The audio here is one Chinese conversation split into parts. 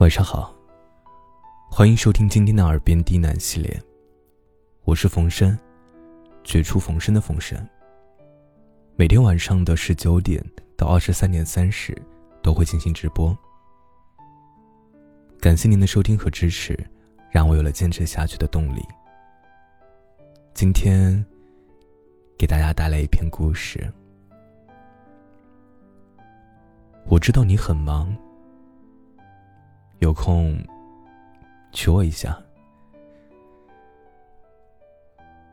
晚上好，欢迎收听今天的耳边低喃系列。我是冯生，绝处逢生的冯生。每天晚上的十九点到二十三点三十都会进行直播。感谢您的收听和支持，让我有了坚持下去的动力。今天给大家带来一篇故事。我知道你很忙。有空娶我一下。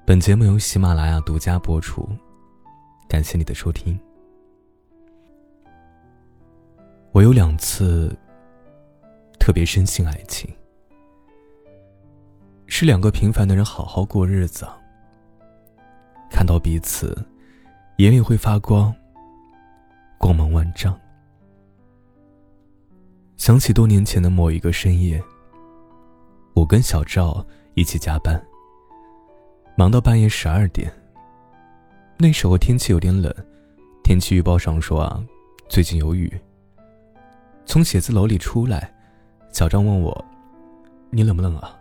本节目由喜马拉雅独家播出，感谢你的收听。我有两次特别深信爱情，是两个平凡的人好好过日子，看到彼此，眼里会发光，光芒万丈。想起多年前的某一个深夜，我跟小赵一起加班，忙到半夜十二点。那时候天气有点冷，天气预报上说啊，最近有雨。从写字楼里出来，小赵问我：“你冷不冷啊？”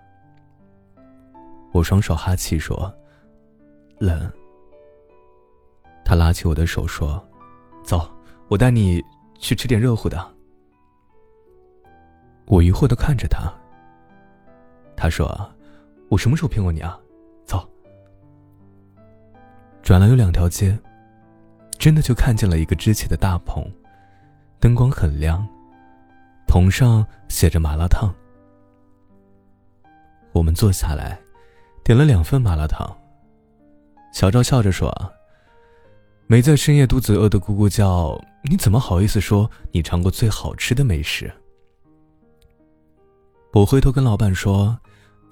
我双手哈气说：“冷。”他拉起我的手说：“走，我带你去吃点热乎的。”我疑惑的看着他。他说：“我什么时候骗过你啊？”走。转了有两条街，真的就看见了一个支起的大棚，灯光很亮，棚上写着麻辣烫。我们坐下来，点了两份麻辣烫。小赵笑着说：“，没在深夜肚子饿得咕咕叫，你怎么好意思说你尝过最好吃的美食？”我回头跟老板说：“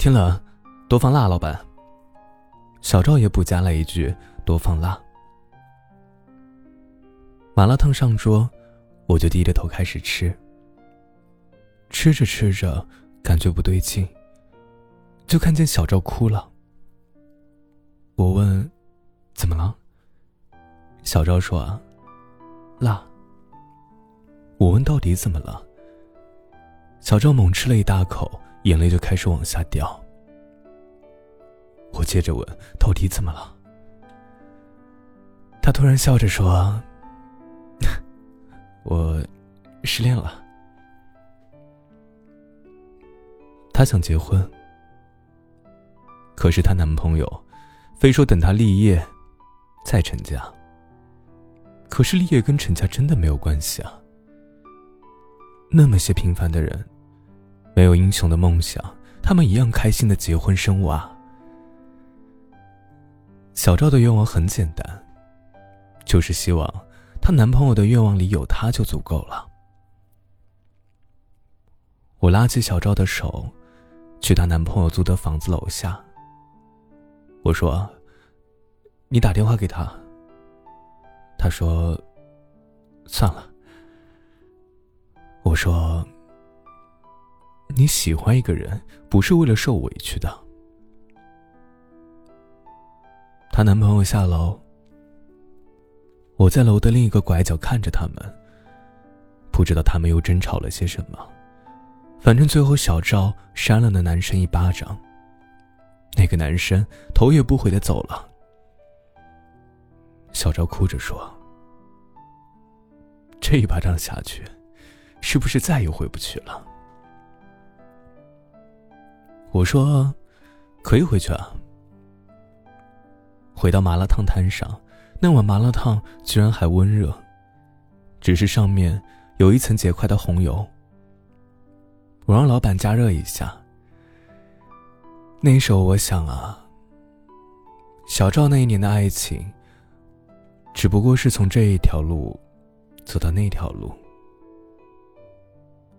天冷，多放辣。”老板。小赵也补加了一句：“多放辣。”麻辣烫上桌，我就低着头开始吃。吃着吃着，感觉不对劲，就看见小赵哭了。我问：“怎么了？”小赵说：“啊，辣。”我问：“到底怎么了？”小赵猛吃了一大口，眼泪就开始往下掉。我接着问：“到底怎么了？”他突然笑着说：“ 我失恋了。”她想结婚，可是她男朋友非说等她立业再成家。可是立业跟成家真的没有关系啊！那么些平凡的人。没有英雄的梦想，他们一样开心的结婚生娃。小赵的愿望很简单，就是希望她男朋友的愿望里有她就足够了。我拉起小赵的手，去她男朋友租的房子楼下。我说：“你打电话给他。”他说：“算了。”我说。你喜欢一个人，不是为了受委屈的。她男朋友下楼，我在楼的另一个拐角看着他们。不知道他们又争吵了些什么，反正最后小赵扇了那男生一巴掌。那个男生头也不回的走了。小赵哭着说：“这一巴掌下去，是不是再也回不去了？”我说：“可以回去啊。”回到麻辣烫摊上，那碗麻辣烫居然还温热，只是上面有一层结块的红油。我让老板加热一下。那时候我想啊，小赵那一年的爱情，只不过是从这一条路走到那条路。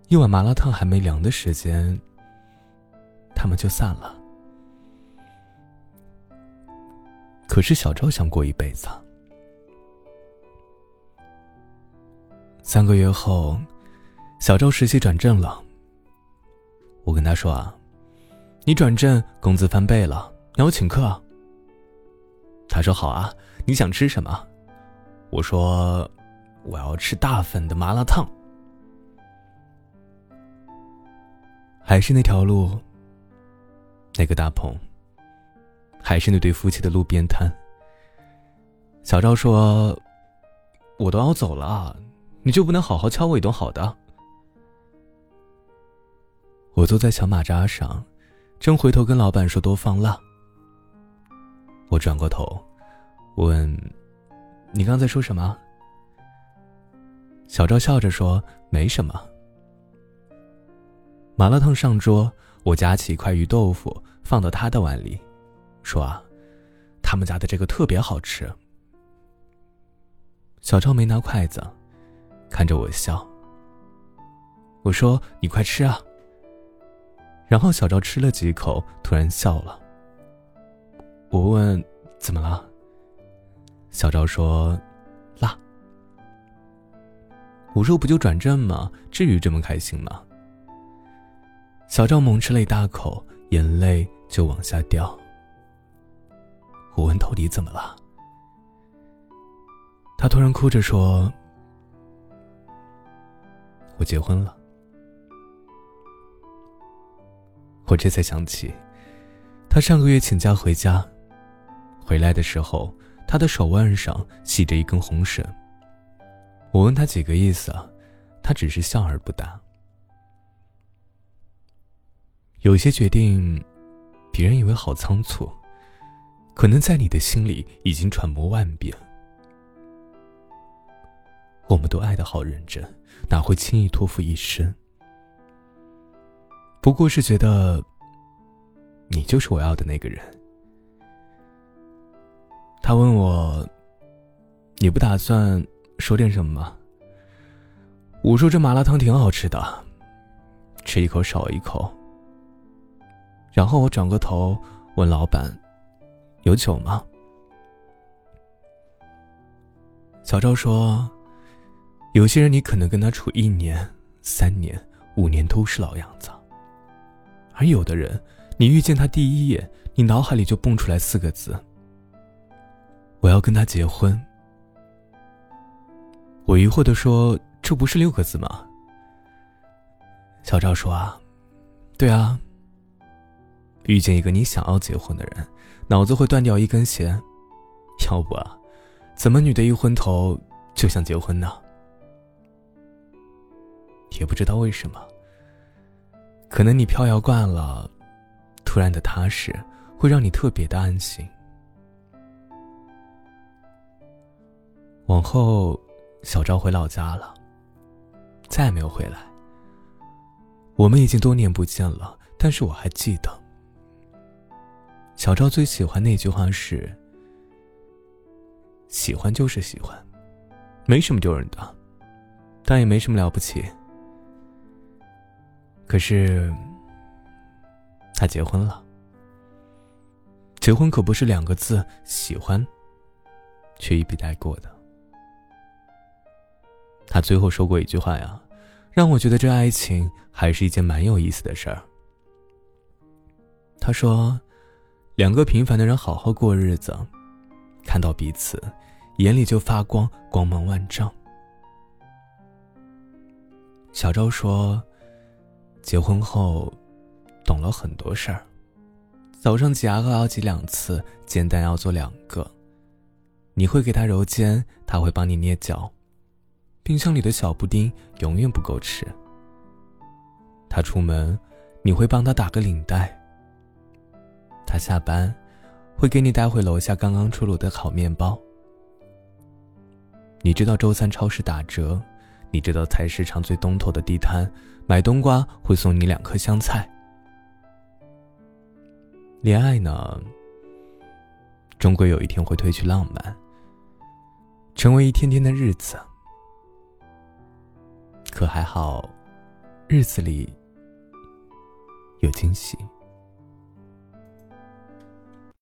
一碗麻辣烫还没凉的时间。他们就散了。可是小赵想过一辈子。三个月后，小赵实习转正了。我跟他说啊：“你转正，工资翻倍了，你要请客。”他说：“好啊，你想吃什么？”我说：“我要吃大份的麻辣烫。”还是那条路，那个大棚，还是那对夫妻的路边摊。小赵说：“我都要走了，你就不能好好敲我一顿好的？”我坐在小马扎上，正回头跟老板说多放辣。我转过头，问：“你刚才说什么？”小赵笑着说：“没什么。”麻辣烫上桌，我夹起一块鱼豆腐放到他的碗里，说：“啊，他们家的这个特别好吃。”小赵没拿筷子，看着我笑。我说：“你快吃啊。”然后小赵吃了几口，突然笑了。我问：“怎么了？”小赵说：“辣。”我说：“不就转正吗？至于这么开心吗？”小赵猛吃了一大口，眼泪就往下掉。我问：“到底怎么了？”他突然哭着说：“我结婚了。”我这才想起，他上个月请假回家，回来的时候，他的手腕上系着一根红绳。我问他几个意思啊，他只是笑而不答。有些决定，别人以为好仓促，可能在你的心里已经揣摩万遍。我们都爱的好认真，哪会轻易托付一生？不过是觉得，你就是我要的那个人。他问我：“你不打算说点什么吗？”我说：“这麻辣烫挺好吃的，吃一口少一口。”然后我转过头问老板：“有酒吗？”小赵说：“有些人你可能跟他处一年、三年、五年都是老样子。”而有的人，你遇见他第一眼，你脑海里就蹦出来四个字：“我要跟他结婚。”我疑惑的说：“这不是六个字吗？”小赵说：“啊，对啊。遇见一个你想要结婚的人，脑子会断掉一根弦，要不啊，怎么女的一昏头就想结婚呢？也不知道为什么。”可能你飘摇惯了，突然的踏实会让你特别的安心。往后，小赵回老家了，再也没有回来。我们已经多年不见了，但是我还记得，小赵最喜欢那句话是：“喜欢就是喜欢，没什么丢人的，但也没什么了不起。”可是，他结婚了。结婚可不是两个字“喜欢”，却一笔带过的。他最后说过一句话呀，让我觉得这爱情还是一件蛮有意思的事儿。他说：“两个平凡的人好好过日子，看到彼此，眼里就发光，光芒万丈。”小周说。结婚后，懂了很多事儿。早上挤牙膏要挤两次，煎蛋要做两个。你会给他揉肩，他会帮你捏脚。冰箱里的小布丁永远不够吃。他出门，你会帮他打个领带。他下班，会给你带回楼下刚刚出炉的烤面包。你知道周三超市打折。你知道菜市场最东头的地摊买冬瓜会送你两颗香菜。恋爱呢，终归有一天会褪去浪漫，成为一天天的日子。可还好，日子里有惊喜。